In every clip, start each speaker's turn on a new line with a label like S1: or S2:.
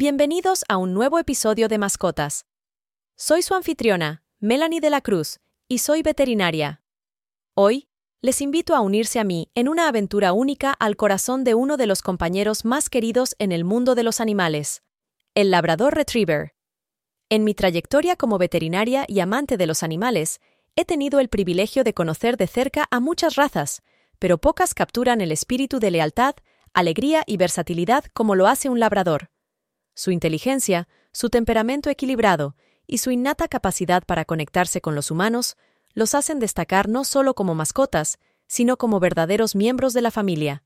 S1: Bienvenidos a un nuevo episodio de Mascotas. Soy su anfitriona, Melanie de la Cruz, y soy veterinaria. Hoy, les invito a unirse a mí en una aventura única al corazón de uno de los compañeros más queridos en el mundo de los animales, el Labrador Retriever. En mi trayectoria como veterinaria y amante de los animales, he tenido el privilegio de conocer de cerca a muchas razas, pero pocas capturan el espíritu de lealtad, alegría y versatilidad como lo hace un labrador. Su inteligencia, su temperamento equilibrado y su innata capacidad para conectarse con los humanos los hacen destacar no solo como mascotas, sino como verdaderos miembros de la familia.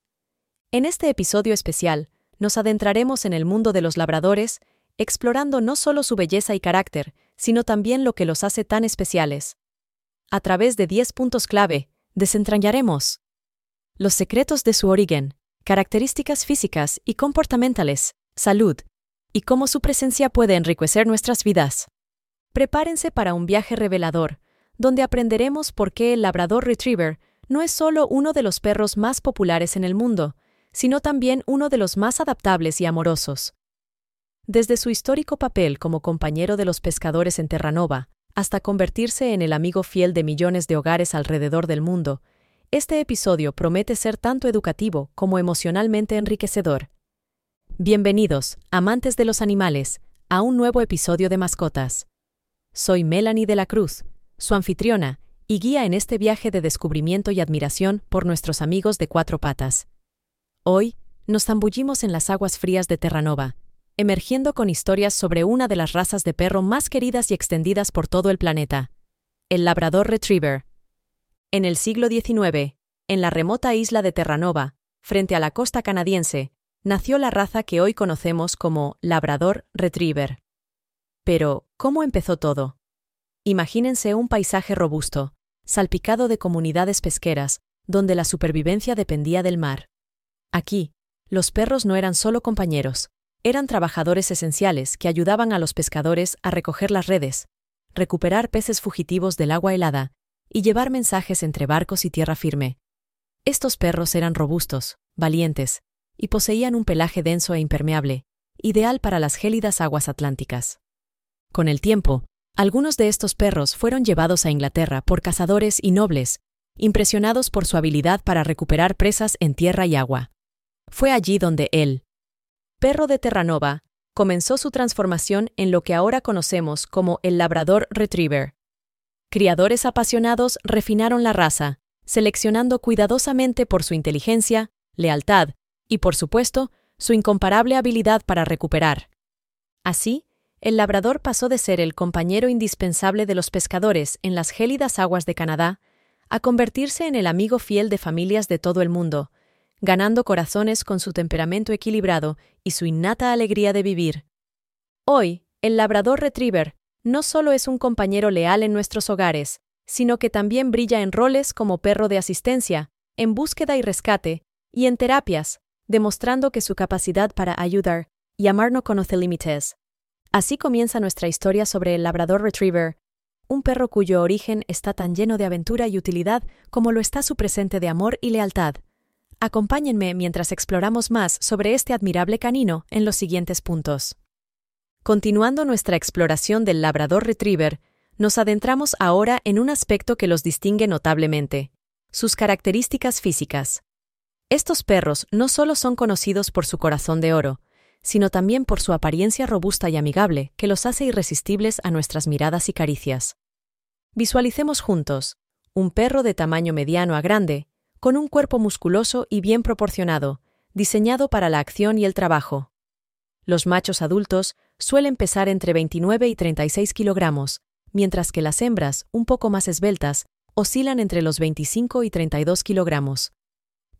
S1: En este episodio especial, nos adentraremos en el mundo de los labradores, explorando no solo su belleza y carácter, sino también lo que los hace tan especiales. A través de 10 puntos clave, desentrañaremos los secretos de su origen, características físicas y comportamentales, salud, y cómo su presencia puede enriquecer nuestras vidas. Prepárense para un viaje revelador, donde aprenderemos por qué el Labrador Retriever no es solo uno de los perros más populares en el mundo, sino también uno de los más adaptables y amorosos. Desde su histórico papel como compañero de los pescadores en Terranova, hasta convertirse en el amigo fiel de millones de hogares alrededor del mundo, este episodio promete ser tanto educativo como emocionalmente enriquecedor. Bienvenidos, amantes de los animales, a un nuevo episodio de Mascotas. Soy Melanie de la Cruz, su anfitriona, y guía en este viaje de descubrimiento y admiración por nuestros amigos de cuatro patas. Hoy, nos zambullimos en las aguas frías de Terranova, emergiendo con historias sobre una de las razas de perro más queridas y extendidas por todo el planeta, el Labrador Retriever. En el siglo XIX, en la remota isla de Terranova, frente a la costa canadiense, nació la raza que hoy conocemos como Labrador Retriever. Pero, ¿cómo empezó todo? Imagínense un paisaje robusto, salpicado de comunidades pesqueras, donde la supervivencia dependía del mar. Aquí, los perros no eran solo compañeros, eran trabajadores esenciales que ayudaban a los pescadores a recoger las redes, recuperar peces fugitivos del agua helada y llevar mensajes entre barcos y tierra firme. Estos perros eran robustos, valientes, y poseían un pelaje denso e impermeable, ideal para las gélidas aguas atlánticas. Con el tiempo, algunos de estos perros fueron llevados a Inglaterra por cazadores y nobles, impresionados por su habilidad para recuperar presas en tierra y agua. Fue allí donde él, perro de Terranova, comenzó su transformación en lo que ahora conocemos como el Labrador Retriever. Criadores apasionados refinaron la raza, seleccionando cuidadosamente por su inteligencia, lealtad y, por supuesto, su incomparable habilidad para recuperar. Así, el labrador pasó de ser el compañero indispensable de los pescadores en las gélidas aguas de Canadá a convertirse en el amigo fiel de familias de todo el mundo, ganando corazones con su temperamento equilibrado y su innata alegría de vivir. Hoy, el labrador retriever no solo es un compañero leal en nuestros hogares, sino que también brilla en roles como perro de asistencia, en búsqueda y rescate, y en terapias, demostrando que su capacidad para ayudar y amar no conoce límites. Así comienza nuestra historia sobre el Labrador Retriever, un perro cuyo origen está tan lleno de aventura y utilidad como lo está su presente de amor y lealtad. Acompáñenme mientras exploramos más sobre este admirable canino en los siguientes puntos. Continuando nuestra exploración del Labrador Retriever, nos adentramos ahora en un aspecto que los distingue notablemente, sus características físicas. Estos perros no solo son conocidos por su corazón de oro, sino también por su apariencia robusta y amigable, que los hace irresistibles a nuestras miradas y caricias. Visualicemos juntos un perro de tamaño mediano a grande, con un cuerpo musculoso y bien proporcionado, diseñado para la acción y el trabajo. Los machos adultos suelen pesar entre 29 y 36 kilogramos, mientras que las hembras, un poco más esbeltas, oscilan entre los 25 y 32 kilogramos.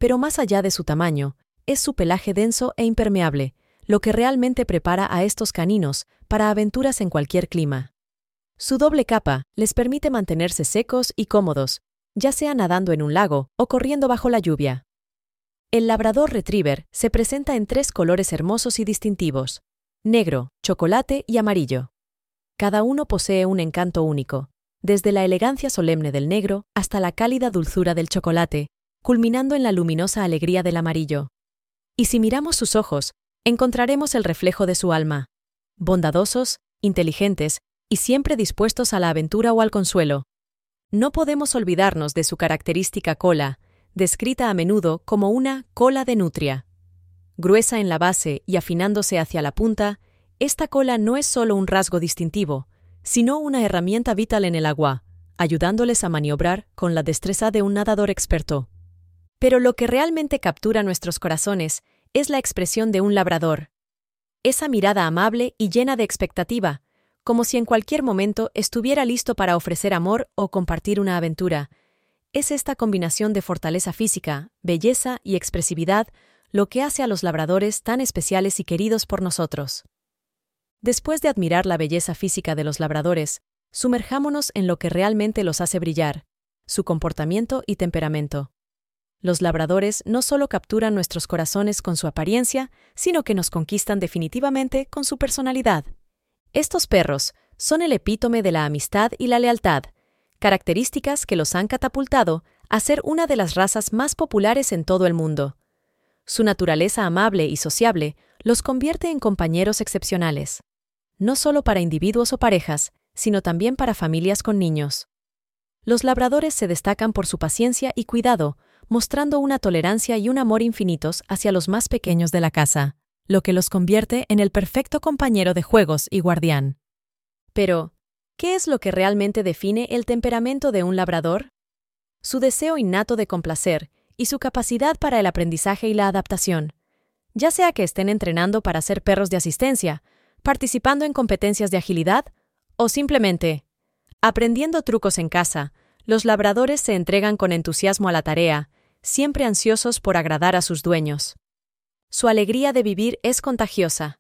S1: Pero más allá de su tamaño, es su pelaje denso e impermeable, lo que realmente prepara a estos caninos para aventuras en cualquier clima. Su doble capa les permite mantenerse secos y cómodos, ya sea nadando en un lago o corriendo bajo la lluvia. El labrador retriever se presenta en tres colores hermosos y distintivos, negro, chocolate y amarillo. Cada uno posee un encanto único, desde la elegancia solemne del negro hasta la cálida dulzura del chocolate, culminando en la luminosa alegría del amarillo. Y si miramos sus ojos, encontraremos el reflejo de su alma. Bondadosos, inteligentes y siempre dispuestos a la aventura o al consuelo. No podemos olvidarnos de su característica cola, descrita a menudo como una cola de nutria. Gruesa en la base y afinándose hacia la punta, esta cola no es solo un rasgo distintivo, sino una herramienta vital en el agua, ayudándoles a maniobrar con la destreza de un nadador experto. Pero lo que realmente captura nuestros corazones es la expresión de un labrador. Esa mirada amable y llena de expectativa, como si en cualquier momento estuviera listo para ofrecer amor o compartir una aventura. Es esta combinación de fortaleza física, belleza y expresividad lo que hace a los labradores tan especiales y queridos por nosotros. Después de admirar la belleza física de los labradores, sumerjámonos en lo que realmente los hace brillar, su comportamiento y temperamento. Los labradores no solo capturan nuestros corazones con su apariencia, sino que nos conquistan definitivamente con su personalidad. Estos perros son el epítome de la amistad y la lealtad, características que los han catapultado a ser una de las razas más populares en todo el mundo. Su naturaleza amable y sociable los convierte en compañeros excepcionales, no solo para individuos o parejas, sino también para familias con niños. Los labradores se destacan por su paciencia y cuidado, mostrando una tolerancia y un amor infinitos hacia los más pequeños de la casa, lo que los convierte en el perfecto compañero de juegos y guardián. Pero, ¿qué es lo que realmente define el temperamento de un labrador? Su deseo innato de complacer y su capacidad para el aprendizaje y la adaptación, ya sea que estén entrenando para ser perros de asistencia, participando en competencias de agilidad o simplemente aprendiendo trucos en casa, los labradores se entregan con entusiasmo a la tarea siempre ansiosos por agradar a sus dueños. Su alegría de vivir es contagiosa.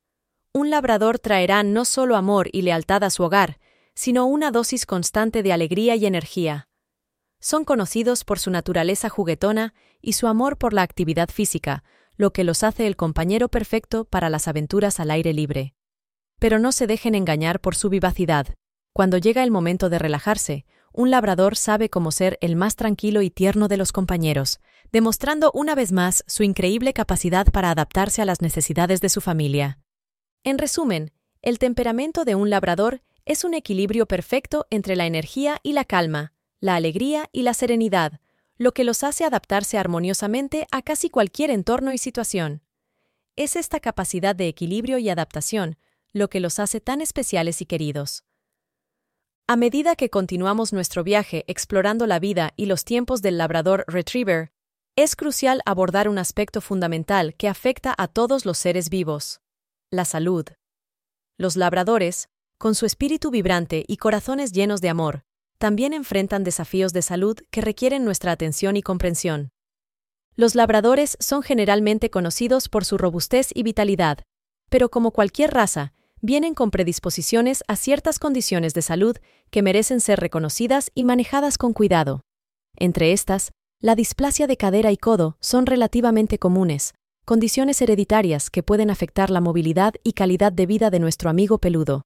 S1: Un labrador traerá no solo amor y lealtad a su hogar, sino una dosis constante de alegría y energía. Son conocidos por su naturaleza juguetona y su amor por la actividad física, lo que los hace el compañero perfecto para las aventuras al aire libre. Pero no se dejen engañar por su vivacidad. Cuando llega el momento de relajarse, un labrador sabe cómo ser el más tranquilo y tierno de los compañeros, demostrando una vez más su increíble capacidad para adaptarse a las necesidades de su familia. En resumen, el temperamento de un labrador es un equilibrio perfecto entre la energía y la calma, la alegría y la serenidad, lo que los hace adaptarse armoniosamente a casi cualquier entorno y situación. Es esta capacidad de equilibrio y adaptación lo que los hace tan especiales y queridos. A medida que continuamos nuestro viaje explorando la vida y los tiempos del labrador retriever, es crucial abordar un aspecto fundamental que afecta a todos los seres vivos, la salud. Los labradores, con su espíritu vibrante y corazones llenos de amor, también enfrentan desafíos de salud que requieren nuestra atención y comprensión. Los labradores son generalmente conocidos por su robustez y vitalidad, pero como cualquier raza, vienen con predisposiciones a ciertas condiciones de salud que merecen ser reconocidas y manejadas con cuidado. Entre estas, la displasia de cadera y codo son relativamente comunes, condiciones hereditarias que pueden afectar la movilidad y calidad de vida de nuestro amigo peludo.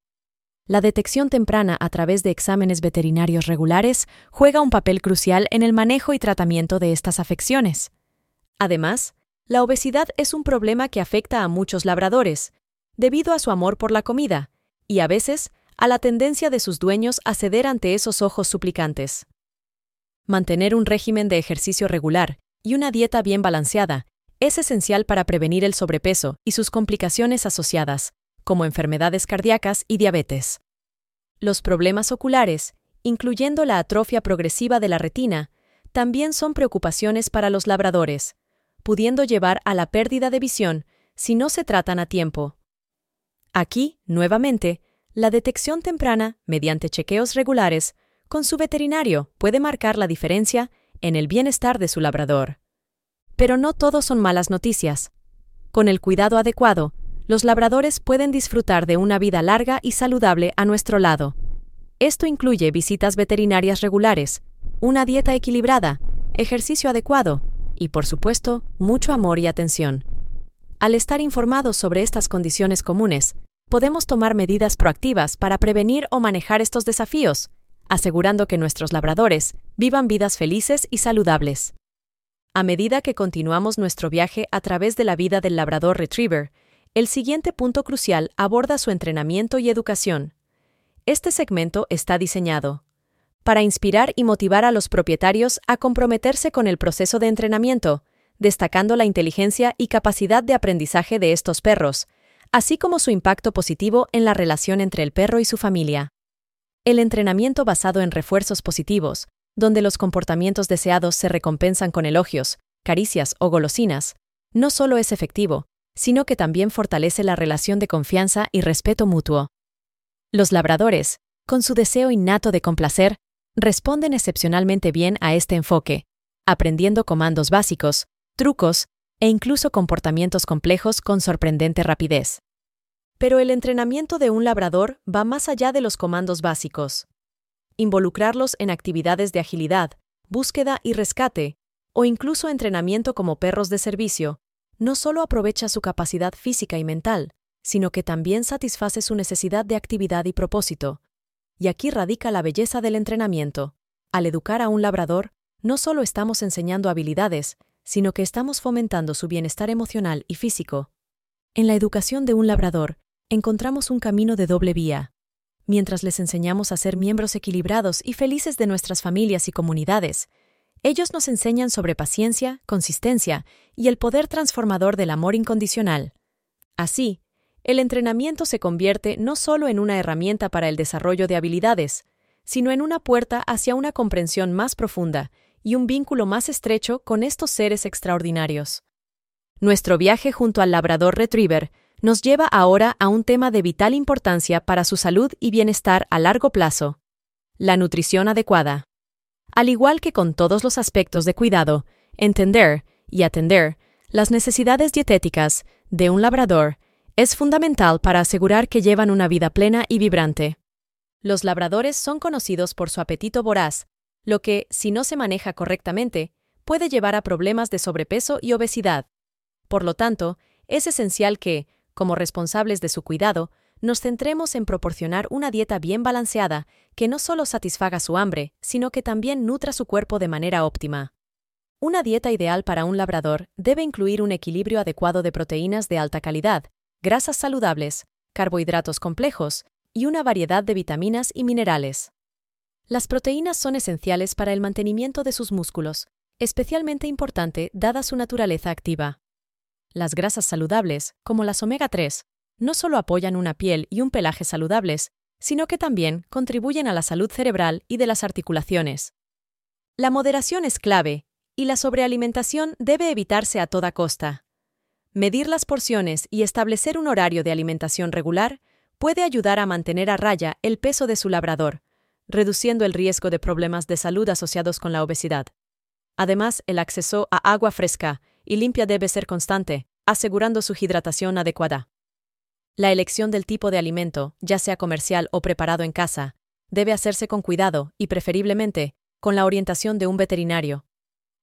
S1: La detección temprana a través de exámenes veterinarios regulares juega un papel crucial en el manejo y tratamiento de estas afecciones. Además, la obesidad es un problema que afecta a muchos labradores, debido a su amor por la comida, y a veces a la tendencia de sus dueños a ceder ante esos ojos suplicantes. Mantener un régimen de ejercicio regular y una dieta bien balanceada es esencial para prevenir el sobrepeso y sus complicaciones asociadas, como enfermedades cardíacas y diabetes. Los problemas oculares, incluyendo la atrofia progresiva de la retina, también son preocupaciones para los labradores, pudiendo llevar a la pérdida de visión si no se tratan a tiempo. Aquí, nuevamente, la detección temprana, mediante chequeos regulares, con su veterinario puede marcar la diferencia en el bienestar de su labrador. Pero no todo son malas noticias. Con el cuidado adecuado, los labradores pueden disfrutar de una vida larga y saludable a nuestro lado. Esto incluye visitas veterinarias regulares, una dieta equilibrada, ejercicio adecuado y, por supuesto, mucho amor y atención. Al estar informados sobre estas condiciones comunes, podemos tomar medidas proactivas para prevenir o manejar estos desafíos, asegurando que nuestros labradores vivan vidas felices y saludables. A medida que continuamos nuestro viaje a través de la vida del labrador retriever, el siguiente punto crucial aborda su entrenamiento y educación. Este segmento está diseñado para inspirar y motivar a los propietarios a comprometerse con el proceso de entrenamiento, destacando la inteligencia y capacidad de aprendizaje de estos perros, así como su impacto positivo en la relación entre el perro y su familia. El entrenamiento basado en refuerzos positivos, donde los comportamientos deseados se recompensan con elogios, caricias o golosinas, no solo es efectivo, sino que también fortalece la relación de confianza y respeto mutuo. Los labradores, con su deseo innato de complacer, responden excepcionalmente bien a este enfoque, aprendiendo comandos básicos, trucos e incluso comportamientos complejos con sorprendente rapidez. Pero el entrenamiento de un labrador va más allá de los comandos básicos. Involucrarlos en actividades de agilidad, búsqueda y rescate, o incluso entrenamiento como perros de servicio, no solo aprovecha su capacidad física y mental, sino que también satisface su necesidad de actividad y propósito, y aquí radica la belleza del entrenamiento. Al educar a un labrador, no solo estamos enseñando habilidades, sino que estamos fomentando su bienestar emocional y físico. En la educación de un labrador, encontramos un camino de doble vía. Mientras les enseñamos a ser miembros equilibrados y felices de nuestras familias y comunidades, ellos nos enseñan sobre paciencia, consistencia y el poder transformador del amor incondicional. Así, el entrenamiento se convierte no solo en una herramienta para el desarrollo de habilidades, sino en una puerta hacia una comprensión más profunda y un vínculo más estrecho con estos seres extraordinarios. Nuestro viaje junto al Labrador Retriever nos lleva ahora a un tema de vital importancia para su salud y bienestar a largo plazo, la nutrición adecuada. Al igual que con todos los aspectos de cuidado, entender y atender las necesidades dietéticas de un labrador es fundamental para asegurar que llevan una vida plena y vibrante. Los labradores son conocidos por su apetito voraz, lo que, si no se maneja correctamente, puede llevar a problemas de sobrepeso y obesidad. Por lo tanto, es esencial que, como responsables de su cuidado, nos centremos en proporcionar una dieta bien balanceada que no solo satisfaga su hambre, sino que también nutra su cuerpo de manera óptima. Una dieta ideal para un labrador debe incluir un equilibrio adecuado de proteínas de alta calidad, grasas saludables, carbohidratos complejos y una variedad de vitaminas y minerales. Las proteínas son esenciales para el mantenimiento de sus músculos, especialmente importante dada su naturaleza activa. Las grasas saludables, como las omega 3, no solo apoyan una piel y un pelaje saludables, sino que también contribuyen a la salud cerebral y de las articulaciones. La moderación es clave, y la sobrealimentación debe evitarse a toda costa. Medir las porciones y establecer un horario de alimentación regular puede ayudar a mantener a raya el peso de su labrador, reduciendo el riesgo de problemas de salud asociados con la obesidad. Además, el acceso a agua fresca y limpia debe ser constante, asegurando su hidratación adecuada. La elección del tipo de alimento, ya sea comercial o preparado en casa, debe hacerse con cuidado y preferiblemente con la orientación de un veterinario.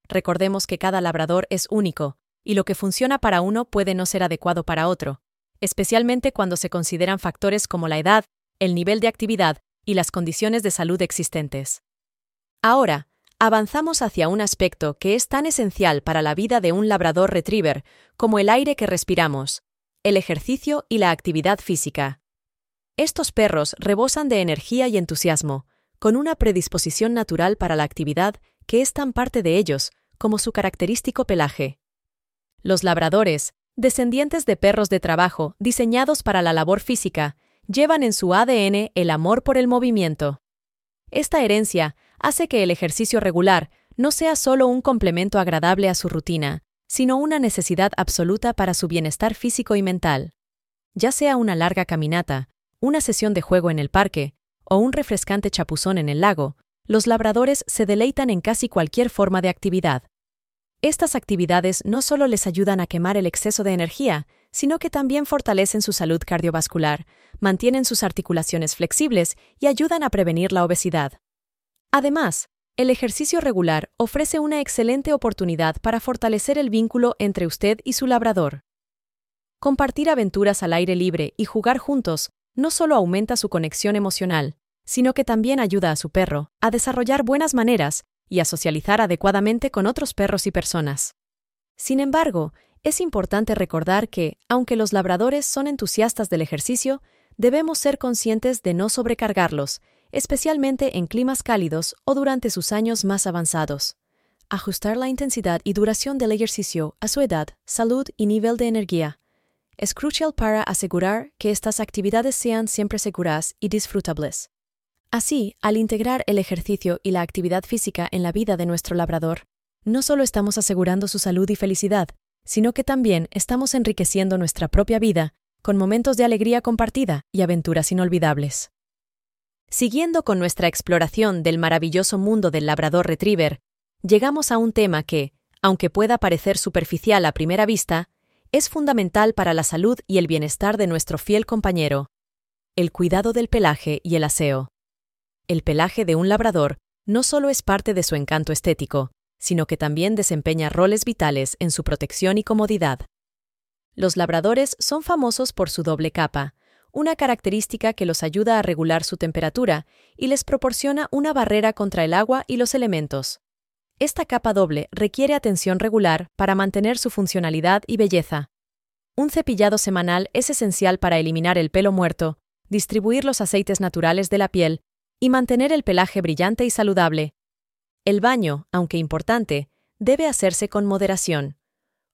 S1: Recordemos que cada labrador es único y lo que funciona para uno puede no ser adecuado para otro, especialmente cuando se consideran factores como la edad, el nivel de actividad y las condiciones de salud existentes. Ahora, avanzamos hacia un aspecto que es tan esencial para la vida de un labrador retriever como el aire que respiramos, el ejercicio y la actividad física. Estos perros rebosan de energía y entusiasmo, con una predisposición natural para la actividad que es tan parte de ellos como su característico pelaje. Los labradores, descendientes de perros de trabajo diseñados para la labor física, llevan en su ADN el amor por el movimiento. Esta herencia hace que el ejercicio regular no sea solo un complemento agradable a su rutina, sino una necesidad absoluta para su bienestar físico y mental. Ya sea una larga caminata, una sesión de juego en el parque o un refrescante chapuzón en el lago, los labradores se deleitan en casi cualquier forma de actividad. Estas actividades no solo les ayudan a quemar el exceso de energía, sino que también fortalecen su salud cardiovascular, mantienen sus articulaciones flexibles y ayudan a prevenir la obesidad. Además, el ejercicio regular ofrece una excelente oportunidad para fortalecer el vínculo entre usted y su labrador. Compartir aventuras al aire libre y jugar juntos no solo aumenta su conexión emocional, sino que también ayuda a su perro a desarrollar buenas maneras y a socializar adecuadamente con otros perros y personas. Sin embargo, es importante recordar que, aunque los labradores son entusiastas del ejercicio, debemos ser conscientes de no sobrecargarlos, especialmente en climas cálidos o durante sus años más avanzados. Ajustar la intensidad y duración del ejercicio a su edad, salud y nivel de energía. Es crucial para asegurar que estas actividades sean siempre seguras y disfrutables. Así, al integrar el ejercicio y la actividad física en la vida de nuestro labrador, no solo estamos asegurando su salud y felicidad, sino que también estamos enriqueciendo nuestra propia vida con momentos de alegría compartida y aventuras inolvidables. Siguiendo con nuestra exploración del maravilloso mundo del labrador retriever, llegamos a un tema que, aunque pueda parecer superficial a primera vista, es fundamental para la salud y el bienestar de nuestro fiel compañero, el cuidado del pelaje y el aseo. El pelaje de un labrador no solo es parte de su encanto estético, sino que también desempeña roles vitales en su protección y comodidad. Los labradores son famosos por su doble capa, una característica que los ayuda a regular su temperatura y les proporciona una barrera contra el agua y los elementos. Esta capa doble requiere atención regular para mantener su funcionalidad y belleza. Un cepillado semanal es esencial para eliminar el pelo muerto, distribuir los aceites naturales de la piel y mantener el pelaje brillante y saludable, el baño, aunque importante, debe hacerse con moderación.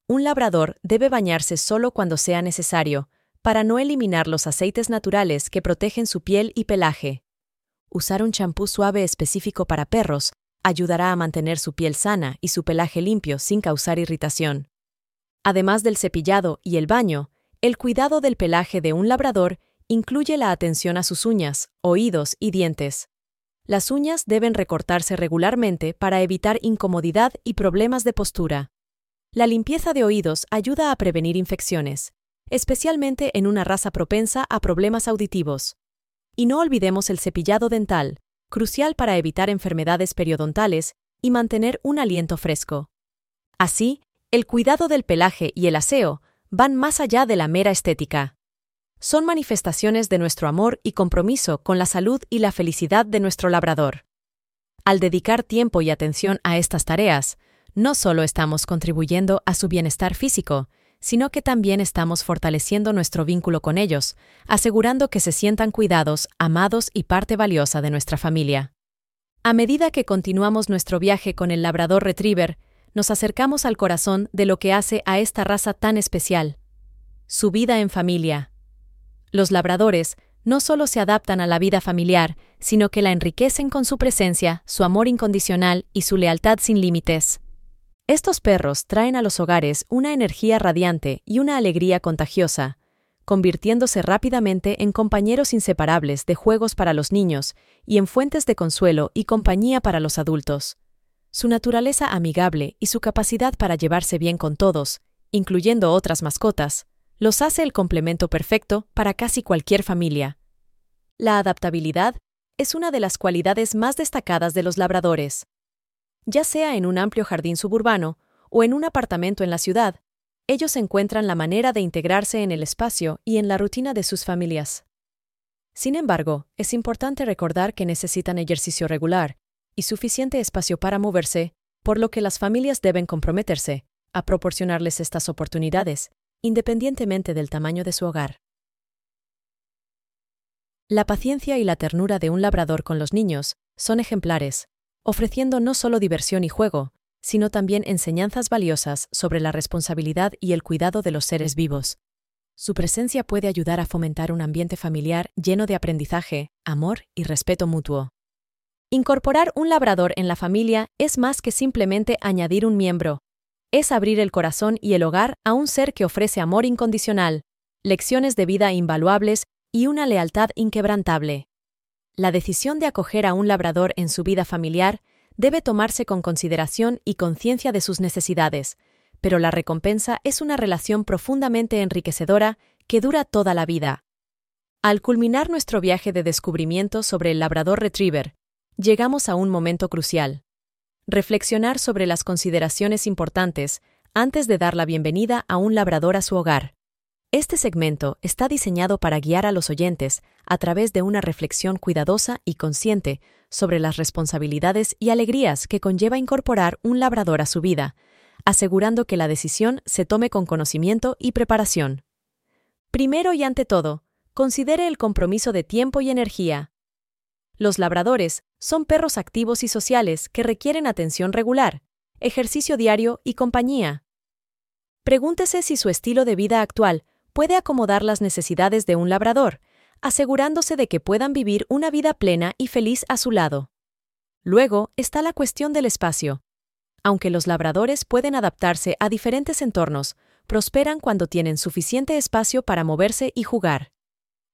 S1: Un labrador debe bañarse solo cuando sea necesario, para no eliminar los aceites naturales que protegen su piel y pelaje. Usar un champú suave específico para perros ayudará a mantener su piel sana y su pelaje limpio sin causar irritación. Además del cepillado y el baño, el cuidado del pelaje de un labrador incluye la atención a sus uñas, oídos y dientes. Las uñas deben recortarse regularmente para evitar incomodidad y problemas de postura. La limpieza de oídos ayuda a prevenir infecciones, especialmente en una raza propensa a problemas auditivos. Y no olvidemos el cepillado dental, crucial para evitar enfermedades periodontales y mantener un aliento fresco. Así, el cuidado del pelaje y el aseo van más allá de la mera estética son manifestaciones de nuestro amor y compromiso con la salud y la felicidad de nuestro labrador. Al dedicar tiempo y atención a estas tareas, no solo estamos contribuyendo a su bienestar físico, sino que también estamos fortaleciendo nuestro vínculo con ellos, asegurando que se sientan cuidados, amados y parte valiosa de nuestra familia. A medida que continuamos nuestro viaje con el labrador retriever, nos acercamos al corazón de lo que hace a esta raza tan especial. Su vida en familia, los labradores no solo se adaptan a la vida familiar, sino que la enriquecen con su presencia, su amor incondicional y su lealtad sin límites. Estos perros traen a los hogares una energía radiante y una alegría contagiosa, convirtiéndose rápidamente en compañeros inseparables de juegos para los niños y en fuentes de consuelo y compañía para los adultos. Su naturaleza amigable y su capacidad para llevarse bien con todos, incluyendo otras mascotas, los hace el complemento perfecto para casi cualquier familia. La adaptabilidad es una de las cualidades más destacadas de los labradores. Ya sea en un amplio jardín suburbano o en un apartamento en la ciudad, ellos encuentran la manera de integrarse en el espacio y en la rutina de sus familias. Sin embargo, es importante recordar que necesitan ejercicio regular y suficiente espacio para moverse, por lo que las familias deben comprometerse a proporcionarles estas oportunidades independientemente del tamaño de su hogar. La paciencia y la ternura de un labrador con los niños son ejemplares, ofreciendo no solo diversión y juego, sino también enseñanzas valiosas sobre la responsabilidad y el cuidado de los seres vivos. Su presencia puede ayudar a fomentar un ambiente familiar lleno de aprendizaje, amor y respeto mutuo. Incorporar un labrador en la familia es más que simplemente añadir un miembro, es abrir el corazón y el hogar a un ser que ofrece amor incondicional, lecciones de vida invaluables y una lealtad inquebrantable. La decisión de acoger a un labrador en su vida familiar debe tomarse con consideración y conciencia de sus necesidades, pero la recompensa es una relación profundamente enriquecedora que dura toda la vida. Al culminar nuestro viaje de descubrimiento sobre el labrador retriever, llegamos a un momento crucial reflexionar sobre las consideraciones importantes antes de dar la bienvenida a un labrador a su hogar. Este segmento está diseñado para guiar a los oyentes a través de una reflexión cuidadosa y consciente sobre las responsabilidades y alegrías que conlleva incorporar un labrador a su vida, asegurando que la decisión se tome con conocimiento y preparación. Primero y ante todo, considere el compromiso de tiempo y energía. Los labradores son perros activos y sociales que requieren atención regular, ejercicio diario y compañía. Pregúntese si su estilo de vida actual puede acomodar las necesidades de un labrador, asegurándose de que puedan vivir una vida plena y feliz a su lado. Luego está la cuestión del espacio. Aunque los labradores pueden adaptarse a diferentes entornos, prosperan cuando tienen suficiente espacio para moverse y jugar.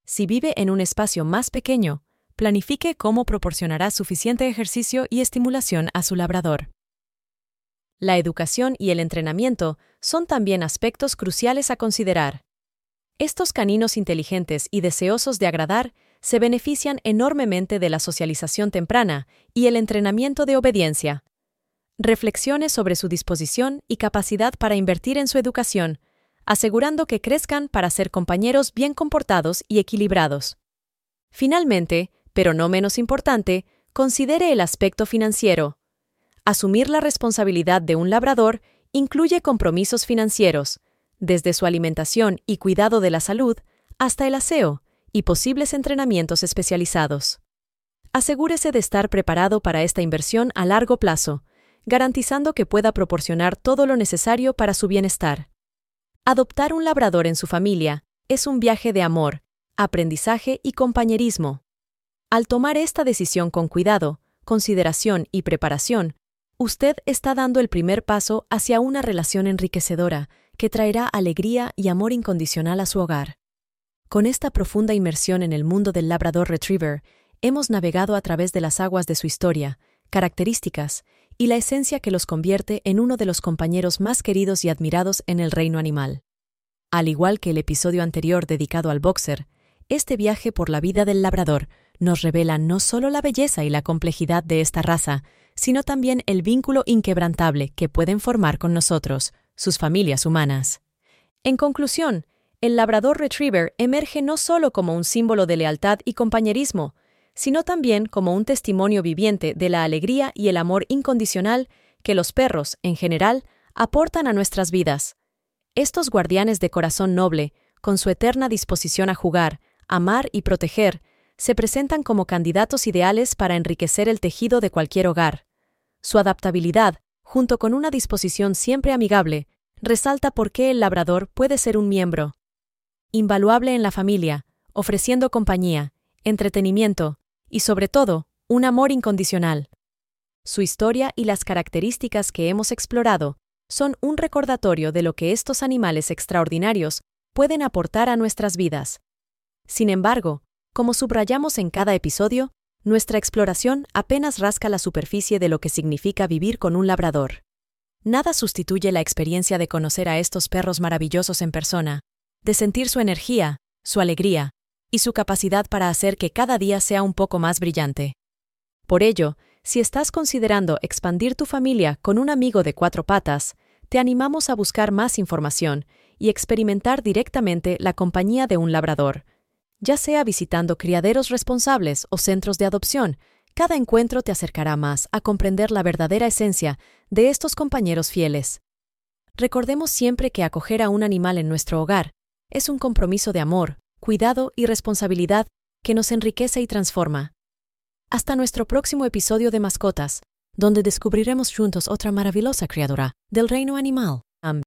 S1: Si vive en un espacio más pequeño, planifique cómo proporcionará suficiente ejercicio y estimulación a su labrador. La educación y el entrenamiento son también aspectos cruciales a considerar. Estos caninos inteligentes y deseosos de agradar se benefician enormemente de la socialización temprana y el entrenamiento de obediencia. Reflexione sobre su disposición y capacidad para invertir en su educación, asegurando que crezcan para ser compañeros bien comportados y equilibrados. Finalmente, pero no menos importante, considere el aspecto financiero. Asumir la responsabilidad de un labrador incluye compromisos financieros, desde su alimentación y cuidado de la salud hasta el aseo y posibles entrenamientos especializados. Asegúrese de estar preparado para esta inversión a largo plazo, garantizando que pueda proporcionar todo lo necesario para su bienestar. Adoptar un labrador en su familia es un viaje de amor, aprendizaje y compañerismo. Al tomar esta decisión con cuidado, consideración y preparación, usted está dando el primer paso hacia una relación enriquecedora que traerá alegría y amor incondicional a su hogar. Con esta profunda inmersión en el mundo del Labrador Retriever, hemos navegado a través de las aguas de su historia, características y la esencia que los convierte en uno de los compañeros más queridos y admirados en el reino animal. Al igual que el episodio anterior dedicado al boxer, este viaje por la vida del labrador nos revela no solo la belleza y la complejidad de esta raza, sino también el vínculo inquebrantable que pueden formar con nosotros, sus familias humanas. En conclusión, el labrador retriever emerge no solo como un símbolo de lealtad y compañerismo, sino también como un testimonio viviente de la alegría y el amor incondicional que los perros, en general, aportan a nuestras vidas. Estos guardianes de corazón noble, con su eterna disposición a jugar, amar y proteger, se presentan como candidatos ideales para enriquecer el tejido de cualquier hogar. Su adaptabilidad, junto con una disposición siempre amigable, resalta por qué el labrador puede ser un miembro invaluable en la familia, ofreciendo compañía, entretenimiento y, sobre todo, un amor incondicional. Su historia y las características que hemos explorado son un recordatorio de lo que estos animales extraordinarios pueden aportar a nuestras vidas. Sin embargo, como subrayamos en cada episodio, nuestra exploración apenas rasca la superficie de lo que significa vivir con un labrador. Nada sustituye la experiencia de conocer a estos perros maravillosos en persona, de sentir su energía, su alegría y su capacidad para hacer que cada día sea un poco más brillante. Por ello, si estás considerando expandir tu familia con un amigo de cuatro patas, te animamos a buscar más información y experimentar directamente la compañía de un labrador, ya sea visitando criaderos responsables o centros de adopción, cada encuentro te acercará más a comprender la verdadera esencia de estos compañeros fieles. Recordemos siempre que acoger a un animal en nuestro hogar es un compromiso de amor, cuidado y responsabilidad que nos enriquece y transforma. Hasta nuestro próximo episodio de Mascotas, donde descubriremos juntos otra maravillosa criadura del reino animal.